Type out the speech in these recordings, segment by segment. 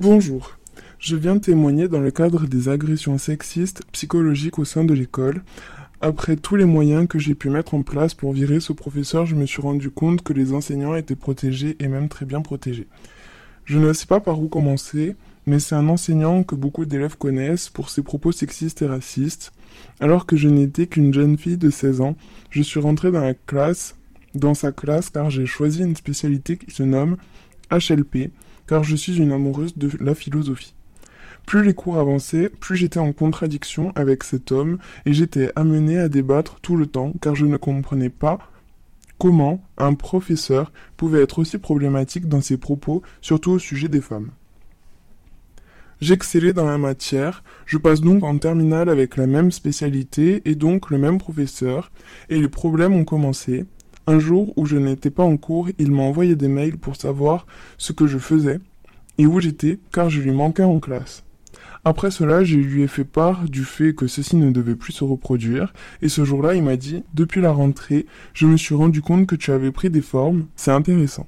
Bonjour. Je viens témoigner dans le cadre des agressions sexistes psychologiques au sein de l'école. Après tous les moyens que j'ai pu mettre en place pour virer ce professeur, je me suis rendu compte que les enseignants étaient protégés et même très bien protégés. Je ne sais pas par où commencer, mais c'est un enseignant que beaucoup d'élèves connaissent pour ses propos sexistes et racistes. Alors que je n'étais qu'une jeune fille de 16 ans, je suis rentrée dans la classe, dans sa classe car j'ai choisi une spécialité qui se nomme HLP, car je suis une amoureuse de la philosophie. Plus les cours avançaient, plus j'étais en contradiction avec cet homme, et j'étais amenée à débattre tout le temps, car je ne comprenais pas comment un professeur pouvait être aussi problématique dans ses propos, surtout au sujet des femmes. J'excellais dans la matière, je passe donc en terminale avec la même spécialité et donc le même professeur, et les problèmes ont commencé, un jour où je n'étais pas en cours, il m'a envoyé des mails pour savoir ce que je faisais et où j'étais car je lui manquais en classe. Après cela, je lui ai fait part du fait que ceci ne devait plus se reproduire, et ce jour-là, il m'a dit, depuis la rentrée, je me suis rendu compte que tu avais pris des formes, c'est intéressant.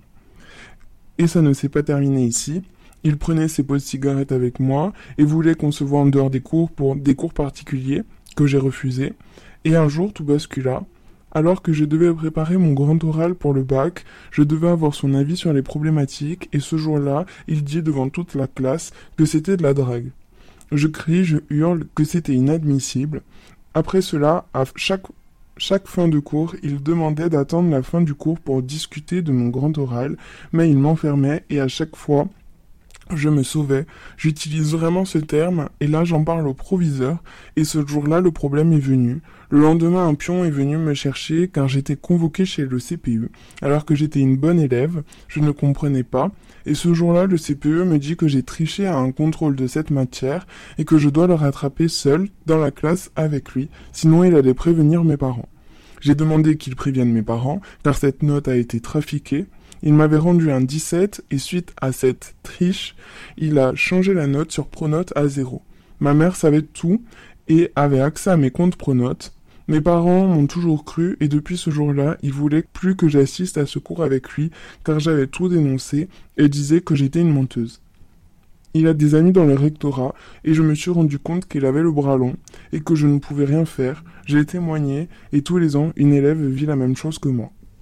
Et ça ne s'est pas terminé ici. Il prenait ses pots de cigarettes avec moi et voulait qu'on se voit en dehors des cours pour des cours particuliers que j'ai refusés. Et un jour, tout bascula. Alors que je devais préparer mon grand oral pour le bac, je devais avoir son avis sur les problématiques et ce jour-là, il dit devant toute la classe que c'était de la drague. Je crie, je hurle que c'était inadmissible. Après cela, à chaque, chaque fin de cours, il demandait d'attendre la fin du cours pour discuter de mon grand oral, mais il m'enfermait et à chaque fois, je me sauvais. J'utilise vraiment ce terme, et là j'en parle au proviseur, et ce jour-là le problème est venu. Le lendemain, un pion est venu me chercher car j'étais convoqué chez le CPE, alors que j'étais une bonne élève, je ne comprenais pas, et ce jour-là le CPE me dit que j'ai triché à un contrôle de cette matière, et que je dois le rattraper seul, dans la classe, avec lui, sinon il allait prévenir mes parents. J'ai demandé qu'il prévienne mes parents, car cette note a été trafiquée, il m'avait rendu un 17 et suite à cette triche, il a changé la note sur Pronote à 0. Ma mère savait tout et avait accès à mes comptes Pronote. Mes parents m'ont toujours cru et depuis ce jour-là, ils voulaient plus que j'assiste à ce cours avec lui car j'avais tout dénoncé et disaient que j'étais une menteuse. Il a des amis dans le rectorat et je me suis rendu compte qu'il avait le bras long et que je ne pouvais rien faire. J'ai témoigné et tous les ans, une élève vit la même chose que moi.